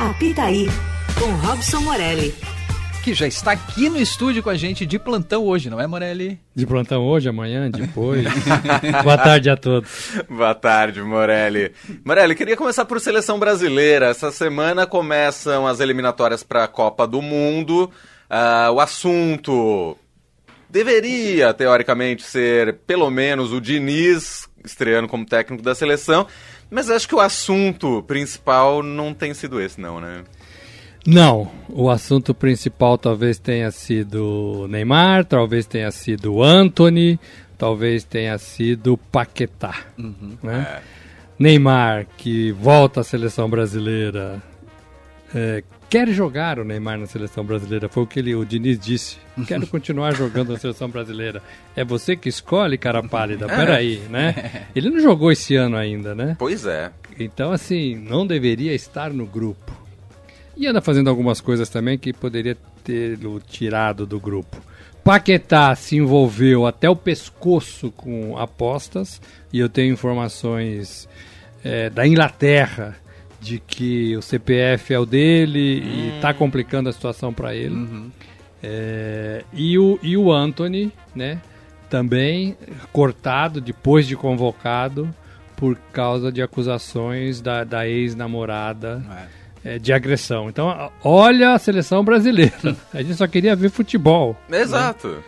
Apitaí, com Robson Morelli. Que já está aqui no estúdio com a gente de plantão hoje, não é, Morelli? De plantão hoje, amanhã, depois. Boa tarde a todos. Boa tarde, Morelli. Morelli, queria começar por seleção brasileira. Essa semana começam as eliminatórias para a Copa do Mundo. Uh, o assunto deveria, teoricamente, ser pelo menos o Diniz estreando como técnico da seleção. Mas acho que o assunto principal não tem sido esse, não, né? Não, o assunto principal talvez tenha sido Neymar, talvez tenha sido Anthony, talvez tenha sido Paquetá. Uhum, né? É. Neymar, que volta à seleção brasileira, é, quer jogar o Neymar na seleção brasileira, foi o que ele, o Diniz disse. Quero continuar jogando na seleção brasileira. É você que escolhe, cara pálida. É. Peraí, né? Ele não jogou esse ano ainda, né? Pois é. Então, assim, não deveria estar no grupo. E anda fazendo algumas coisas também que poderia tê-lo tirado do grupo. Paquetá se envolveu até o pescoço com apostas, e eu tenho informações é, da Inglaterra de que o CPF é o dele hum. e está complicando a situação para ele. Uhum. É, e, o, e o Anthony, né, também cortado depois de convocado por causa de acusações da, da ex-namorada é. É, de agressão. Então, olha a seleção brasileira. A gente só queria ver futebol. Né? Exato. Né?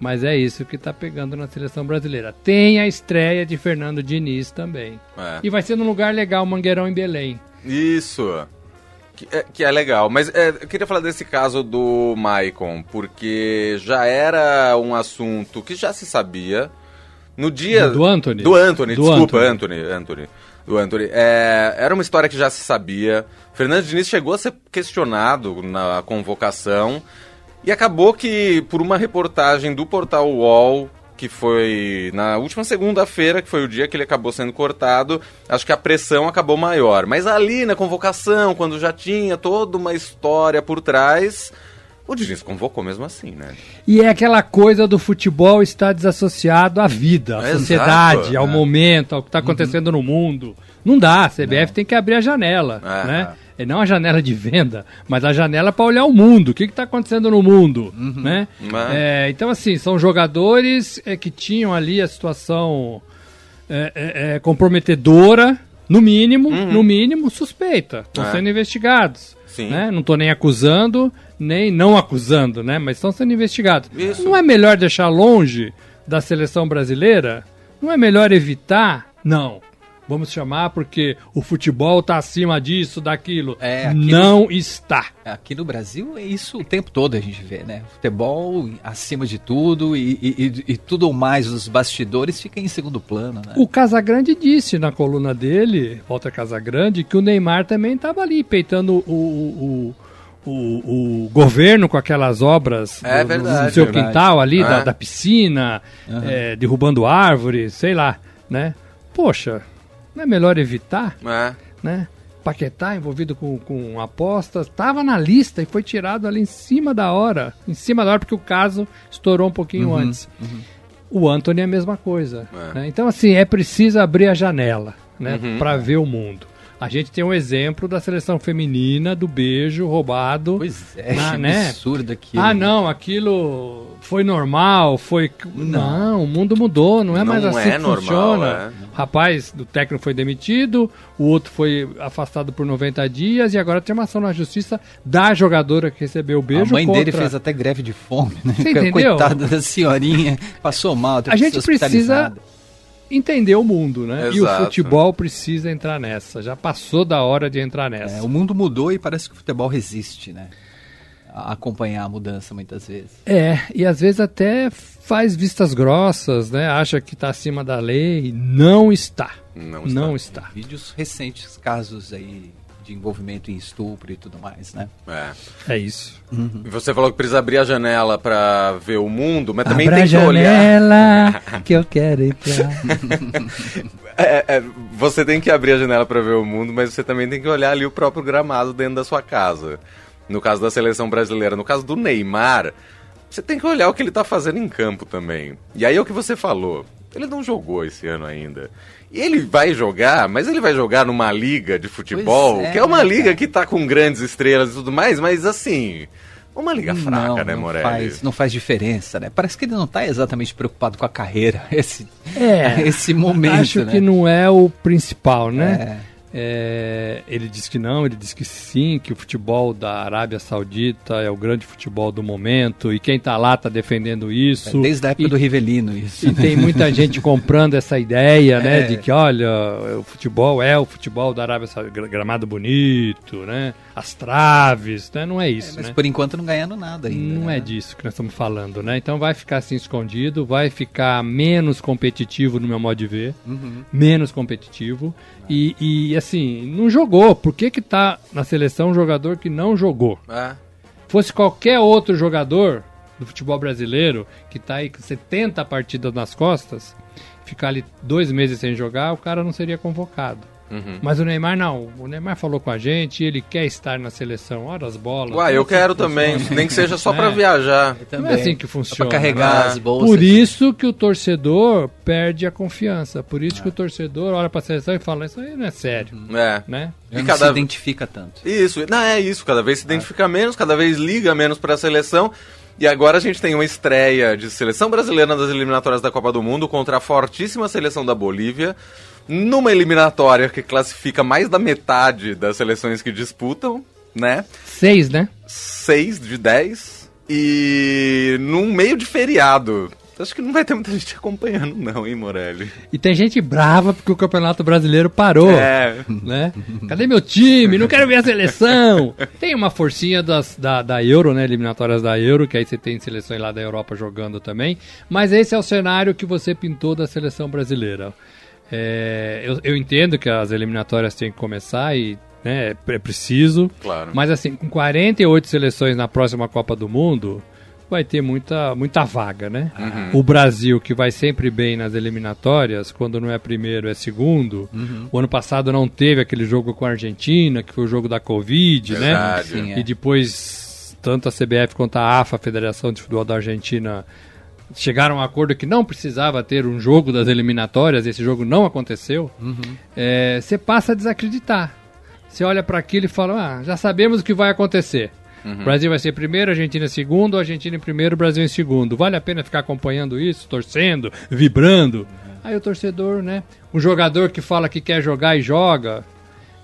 Mas é isso que está pegando na seleção brasileira. Tem a estreia de Fernando Diniz também. É. E vai ser num lugar legal, Mangueirão em Belém. Isso. Que é, que é legal. Mas é, eu queria falar desse caso do Maicon, porque já era um assunto que já se sabia. No dia. Do Anthony? Do Anthony, do desculpa, Anthony. Anthony, Anthony do Anthony. É, era uma história que já se sabia. Fernando Diniz chegou a ser questionado na convocação. E acabou que, por uma reportagem do portal UOL, que foi na última segunda-feira, que foi o dia que ele acabou sendo cortado, acho que a pressão acabou maior. Mas ali na convocação, quando já tinha toda uma história por trás, o Diniz convocou mesmo assim, né? E é aquela coisa do futebol estar desassociado à vida, à é sociedade, exato, ao né? momento, ao que está acontecendo uhum. no mundo. Não dá, a CBF não. tem que abrir a janela, é, né? É. E não a janela de venda, mas a janela para olhar o mundo. O que está acontecendo no mundo, uhum. né? É. é, então, assim, são jogadores é, que tinham ali a situação é, é, é comprometedora, no mínimo, uhum. no mínimo, suspeita. Estão sendo investigados. Né? Não estou nem acusando, nem não acusando, né? Mas estão sendo investigados. Isso. Não é melhor deixar longe da seleção brasileira? Não é melhor evitar? Não vamos chamar porque o futebol está acima disso, daquilo. É, não no, está. Aqui no Brasil é isso o tempo todo a gente vê, né? Futebol acima de tudo e, e, e tudo mais, os bastidores fica em segundo plano, né? O Casagrande disse na coluna dele, Walter Casagrande, que o Neymar também estava ali peitando o, o, o, o, o, governo com aquelas obras é, do, verdade, no seu verdade. quintal ali, é. da, da, piscina, uhum. é, derrubando árvores, sei lá, né? Poxa, não é melhor evitar? É. Né? Paquetá envolvido com, com apostas, estava na lista e foi tirado ali em cima da hora. Em cima da hora, porque o caso estourou um pouquinho uhum, antes. Uhum. O Anthony é a mesma coisa. É. Né? Então, assim, é preciso abrir a janela né? Uhum. para ver o mundo. A gente tem um exemplo da seleção feminina do beijo roubado. Pois é, na, né? absurdo aquilo. Ah, não, aquilo foi normal, foi. Não, não o mundo mudou, não é não mais assim é que normal, funciona. É. O rapaz do técnico foi demitido, o outro foi afastado por 90 dias e agora tem uma ação na justiça da jogadora que recebeu o beijo. A mãe contra... dele fez até greve de fome, né? Você entendeu? Coitada da senhorinha, passou mal. A gente precisa entender o mundo, né? Exato. E o futebol precisa entrar nessa. Já passou da hora de entrar nessa. É, o mundo mudou e parece que o futebol resiste, né? A acompanhar a mudança muitas vezes. É, e às vezes até faz vistas grossas, né? Acha que está acima da lei. Não está. Não está. Não está. Vídeos recentes, casos aí de envolvimento em estupro e tudo mais, né? É. É isso. Uhum. Você falou que precisa abrir a janela para ver o mundo, mas também Abra tem que janela olhar. que eu quero entrar. é, é, você tem que abrir a janela para ver o mundo, mas você também tem que olhar ali o próprio gramado dentro da sua casa. No caso da seleção brasileira, no caso do Neymar, você tem que olhar o que ele tá fazendo em campo também. E aí é o que você falou. Ele não jogou esse ano ainda. E ele vai jogar, mas ele vai jogar numa liga de futebol, é, que é uma né, liga cara. que tá com grandes estrelas e tudo mais, mas assim. Uma liga fraca, não, né, Morelli? Faz, não faz diferença, né? Parece que ele não está exatamente preocupado com a carreira, esse, é, esse momento. Acho né? que não é o principal, né? É. É, ele diz que não, ele diz que sim, que o futebol da Arábia Saudita é o grande futebol do momento e quem está lá está defendendo isso. É desde a época e, do Rivelino isso. E tem muita gente comprando essa ideia, né, é. de que olha, o futebol é o futebol da Arábia Saudita, gramado bonito, né, as traves, né, não é isso, é, mas né? por enquanto não ganhando nada ainda. Não né? é disso que nós estamos falando, né? Então vai ficar assim escondido, vai ficar menos competitivo no meu modo de ver, uhum. menos competitivo e, e assim, não jogou. Por que que tá na seleção um jogador que não jogou? É. Fosse qualquer outro jogador do futebol brasileiro, que tá aí com 70 partidas nas costas, ficar ali dois meses sem jogar, o cara não seria convocado. Uhum. Mas o Neymar não. O Neymar falou com a gente, ele quer estar na seleção. Olha as bolas. Uai, eu quero também. Nem que seja só para é. viajar. Não é assim que funciona. Pra carregar as bolsas. Por isso que o torcedor perde a confiança. Por isso que o torcedor olha para a seleção e fala: Isso aí não é sério. É. Né? E não cada... se identifica tanto. Isso, não é isso. Cada vez se identifica menos, cada vez liga menos para a seleção. E agora a gente tem uma estreia de seleção brasileira nas eliminatórias da Copa do Mundo contra a fortíssima seleção da Bolívia numa eliminatória que classifica mais da metade das seleções que disputam, né? Seis, né? Seis de dez. E num meio de feriado. Acho que não vai ter muita gente acompanhando, não, hein, Morelli? E tem gente brava porque o Campeonato Brasileiro parou. É. Né? Cadê meu time? Não quero ver a seleção. Tem uma forcinha das, da, da Euro, né? Eliminatórias da Euro, que aí você tem seleções lá da Europa jogando também. Mas esse é o cenário que você pintou da seleção brasileira. É, eu, eu entendo que as eliminatórias têm que começar e né, é preciso. Claro. Mas assim, com 48 seleções na próxima Copa do Mundo, vai ter muita, muita vaga, né? Uhum. O Brasil, que vai sempre bem nas eliminatórias, quando não é primeiro, é segundo. Uhum. O ano passado não teve aquele jogo com a Argentina, que foi o jogo da Covid, né? Verdade. né? Sim, é. E depois, tanto a CBF quanto a AFA, a Federação de Futebol da Argentina, chegaram a um acordo que não precisava ter um jogo das eliminatórias, esse jogo não aconteceu, uhum. é, você passa a desacreditar. Você olha para aquilo e fala, ah, já sabemos o que vai acontecer. Uhum. Brasil vai ser primeiro, Argentina segundo, Argentina em primeiro, Brasil em segundo. Vale a pena ficar acompanhando isso, torcendo, vibrando? Uhum. Aí o torcedor, né? O jogador que fala que quer jogar e joga.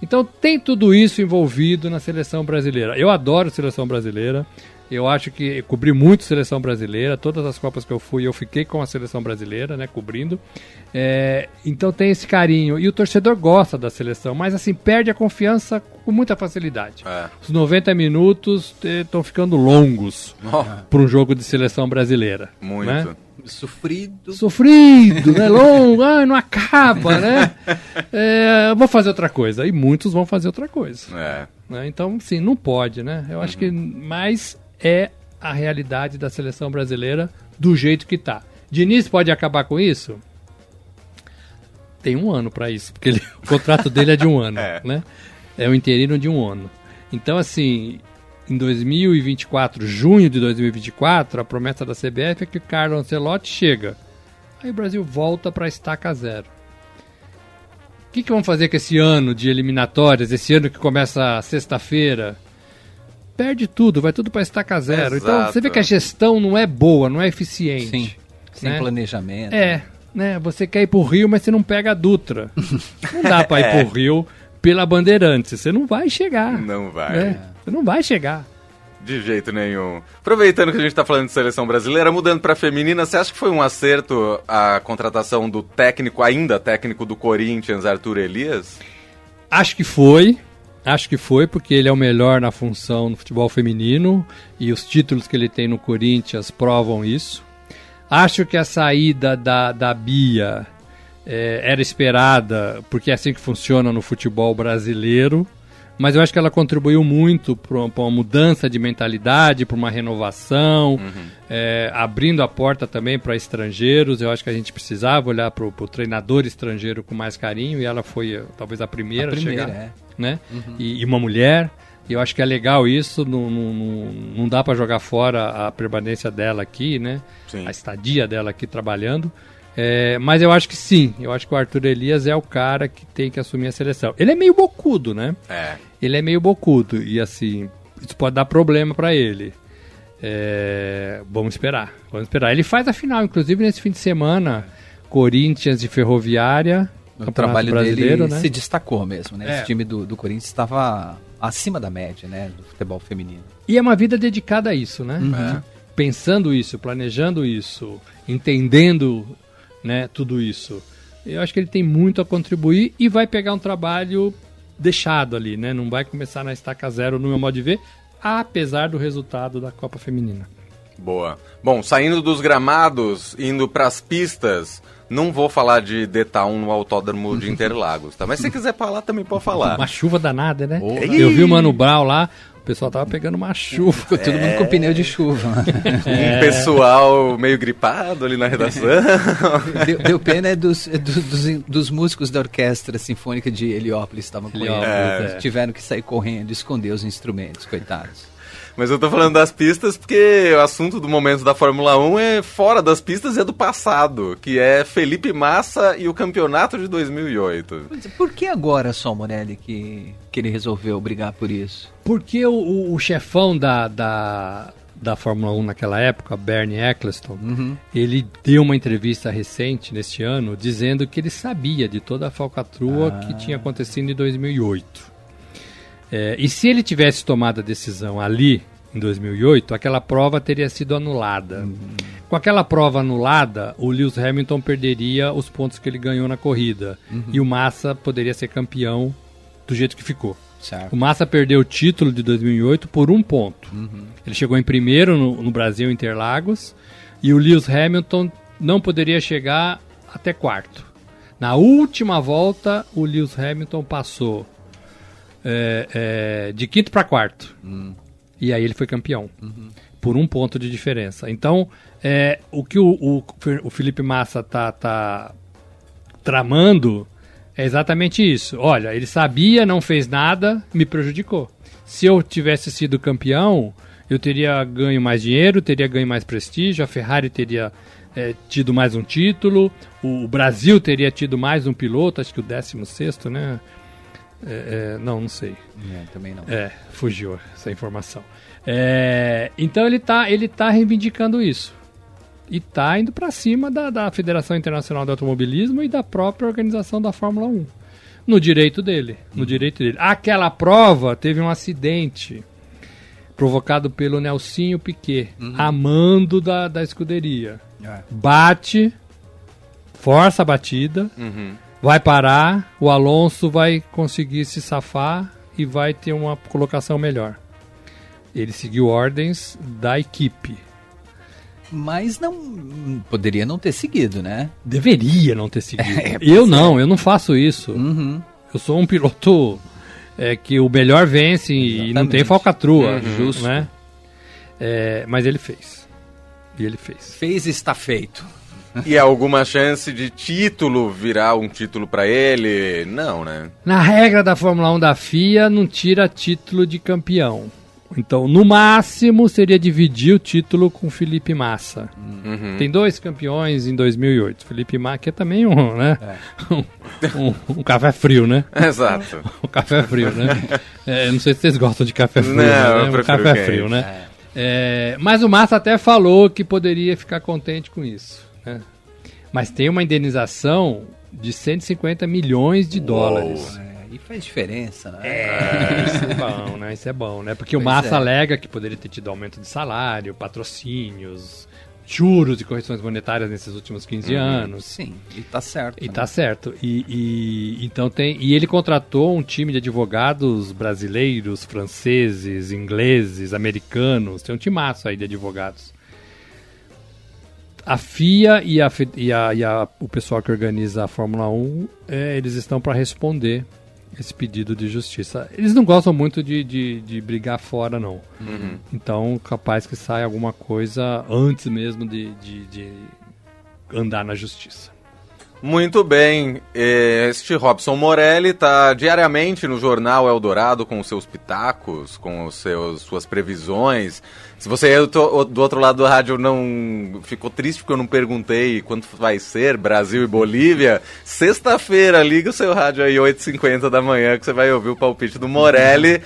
Então tem tudo isso envolvido na seleção brasileira. Eu adoro a seleção brasileira. Eu acho que cobri muito seleção brasileira. Todas as Copas que eu fui, eu fiquei com a seleção brasileira, né? Cobrindo. É, então tem esse carinho. E o torcedor gosta da seleção, mas assim, perde a confiança com muita facilidade. É. Os 90 minutos estão ficando longos oh. para um jogo de seleção brasileira. Muito. Né? Sofrido. Sofrido, né? Longo, ah, não acaba, né? É, vou fazer outra coisa. E muitos vão fazer outra coisa. É. Né? Então, sim, não pode, né? Eu uhum. acho que mais é a realidade da seleção brasileira do jeito que tá. Diniz pode acabar com isso? Tem um ano para isso, porque ele, o contrato dele é de um ano, é. né? É o interino de um ano. Então, assim, em 2024, junho de 2024, a promessa da CBF é que Carlo Ancelotti chega. Aí o Brasil volta para estaca zero. O que, que vamos fazer com esse ano de eliminatórias, esse ano que começa sexta-feira? Perde tudo, vai tudo para estaca zero. Exato. Então você vê que a gestão não é boa, não é eficiente. Sim. Sem né? planejamento. É, né? Você quer ir pro Rio, mas você não pega a Dutra. não dá para ir é. pro Rio pela Bandeirantes. Você não vai chegar. Não vai. Né? Você não vai chegar. De jeito nenhum. Aproveitando que a gente está falando de seleção brasileira, mudando para feminina, você acha que foi um acerto a contratação do técnico, ainda técnico do Corinthians, Arthur Elias? Acho que foi. Acho que foi, porque ele é o melhor na função no futebol feminino e os títulos que ele tem no Corinthians provam isso. Acho que a saída da, da Bia é, era esperada, porque é assim que funciona no futebol brasileiro, mas eu acho que ela contribuiu muito para uma mudança de mentalidade, para uma renovação, uhum. é, abrindo a porta também para estrangeiros. Eu acho que a gente precisava olhar para o treinador estrangeiro com mais carinho e ela foi talvez a primeira a, primeira, a chegar. É né? Uhum. E, e, uma mulher. E eu acho que é legal isso, não, não, não dá para jogar fora a permanência dela aqui, né? Sim. A estadia dela aqui trabalhando. É, mas eu acho que sim, eu acho que o Arthur Elias é o cara que tem que assumir a seleção. Ele é meio bocudo, né? É. Ele é meio bocudo e assim, isso pode dar problema para ele. É, vamos esperar, vamos esperar. Ele faz a final, inclusive nesse fim de semana, Corinthians e Ferroviária. O trabalho dele né? se destacou mesmo, né? É. Esse time do, do Corinthians estava acima da média, né? Do futebol feminino. E é uma vida dedicada a isso, né? Uhum. Pensando isso, planejando isso, entendendo né, tudo isso. Eu acho que ele tem muito a contribuir e vai pegar um trabalho deixado ali, né? Não vai começar na estaca zero no meu modo de ver, apesar do resultado da Copa Feminina. Boa. Bom, saindo dos gramados, indo para as pistas, não vou falar de D-Town no autódromo de Interlagos, tá? Mas se quiser falar, também pode falar. Uma chuva danada, né? Oh. Eu vi o Mano Brown lá, pessoal tava pegando uma chuva. Ficou todo mundo com pneu de chuva. É. Um pessoal meio gripado ali na redação. Deu, deu pena é dos, é dos, dos, dos, músicos da orquestra sinfônica de Heliópolis estavam com é. Tiveram que sair correndo, esconder os instrumentos, coitados. Mas eu tô falando das pistas porque o assunto do momento da Fórmula 1 é fora das pistas e é do passado, que é Felipe Massa e o campeonato de 2008. Por que agora só, Morelli, que, que ele resolveu brigar por isso? Porque o, o, o chefão da, da, da Fórmula 1 naquela época, Bernie Eccleston, uhum. ele deu uma entrevista recente, neste ano, dizendo que ele sabia de toda a falcatrua ah. que tinha acontecido em 2008. É, e se ele tivesse tomado a decisão ali, em 2008, aquela prova teria sido anulada. Uhum. Com aquela prova anulada, o Lewis Hamilton perderia os pontos que ele ganhou na corrida. Uhum. E o Massa poderia ser campeão do jeito que ficou. Certo. O Massa perdeu o título de 2008 por um ponto. Uhum. Ele chegou em primeiro no, no Brasil Interlagos e o Lewis Hamilton não poderia chegar até quarto. Na última volta, o Lewis Hamilton passou é, é, de quinto para quarto. Hum. E aí ele foi campeão. Uhum. Por um ponto de diferença. Então, é, o que o, o, o Felipe Massa tá, tá tramando é exatamente isso. Olha, ele sabia, não fez nada, me prejudicou. Se eu tivesse sido campeão, eu teria ganho mais dinheiro, teria ganho mais prestígio, a Ferrari teria é, tido mais um título, o Brasil teria tido mais um piloto, acho que o 16, né? É, é, não, não sei. É, também não. É, fugiu essa informação. É, então ele está ele tá reivindicando isso. E está indo para cima da, da Federação Internacional de Automobilismo e da própria organização da Fórmula 1. No direito dele. No uhum. direito dele. Aquela prova teve um acidente provocado pelo Nelsinho Piquet, uhum. amando da, da escuderia. É. Bate, força a batida. Uhum vai parar, o Alonso vai conseguir se safar e vai ter uma colocação melhor. Ele seguiu ordens da equipe. Mas não poderia não ter seguido, né? Deveria não ter seguido. É, eu não, é. eu não faço isso. Uhum. Eu sou um piloto é, que o melhor vence Exatamente. e não tem falcatrua, uhum. justo, né? É, mas ele fez. E ele fez. Fez e está feito. E alguma chance de título virar um título para ele? Não, né? Na regra da Fórmula 1 da FIA, não tira título de campeão. Então, no máximo, seria dividir o título com Felipe Massa. Uhum. Tem dois campeões em 2008. Felipe Massa, que é também um, né? É. Um, um, um, café frio, né? Exato. um café frio, né? É, não sei se vocês gostam de café frio. Não, né? um café frio, né? É. É, mas o Massa até falou que poderia ficar contente com isso. É. Mas tem uma indenização de 150 milhões de Uou. dólares. É, e faz diferença, né? É, isso é bom, né? Isso é bom, né? Porque pois o Massa é. alega que poderia ter tido aumento de salário, patrocínios, juros e correções monetárias nesses últimos 15 uhum, anos. Sim, e tá certo. E né? tá certo. E, e, então tem, e ele contratou um time de advogados brasileiros, franceses, ingleses, americanos. Tem um timaço aí de advogados a FIA e, a, e, a, e a, o pessoal que organiza a Fórmula 1, é, eles estão para responder esse pedido de justiça. Eles não gostam muito de, de, de brigar fora, não. Uhum. Então, capaz que saia alguma coisa antes mesmo de, de, de andar na justiça. Muito bem. Este Robson Morelli está diariamente no jornal Eldorado com os seus pitacos, com os seus, suas previsões. Se você do outro lado do rádio não ficou triste porque eu não perguntei quanto vai ser Brasil e Bolívia, sexta-feira liga o seu rádio aí 8h50 da manhã que você vai ouvir o palpite do Morelli.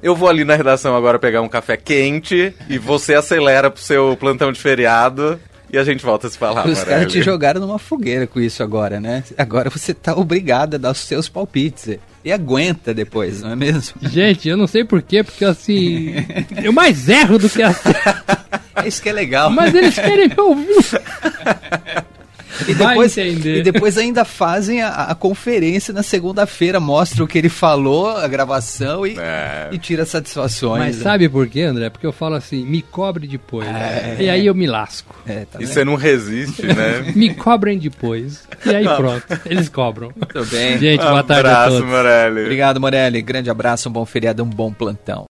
Eu vou ali na redação agora pegar um café quente e você acelera pro seu plantão de feriado e a gente volta a se falar. Os caras te jogaram numa fogueira com isso agora, né? Agora você tá obrigado a dar os seus palpites. E aguenta depois, não é mesmo? Gente, eu não sei porquê, porque assim. eu mais erro do que assim. É isso que é legal. Mas eles querem me ouvir. E depois, e depois ainda fazem a, a conferência na segunda-feira, mostra o que ele falou, a gravação e, é. e tira satisfações. Mas né? sabe por quê, André? Porque eu falo assim, me cobre depois. É. E aí eu me lasco. É, tá e você não resiste, né? me cobrem depois. E aí pronto, eles cobram. Muito bem. Gente, boa tarde abraço, a todos. Morelli. Obrigado, Morelli. Grande abraço, um bom feriado, um bom plantão.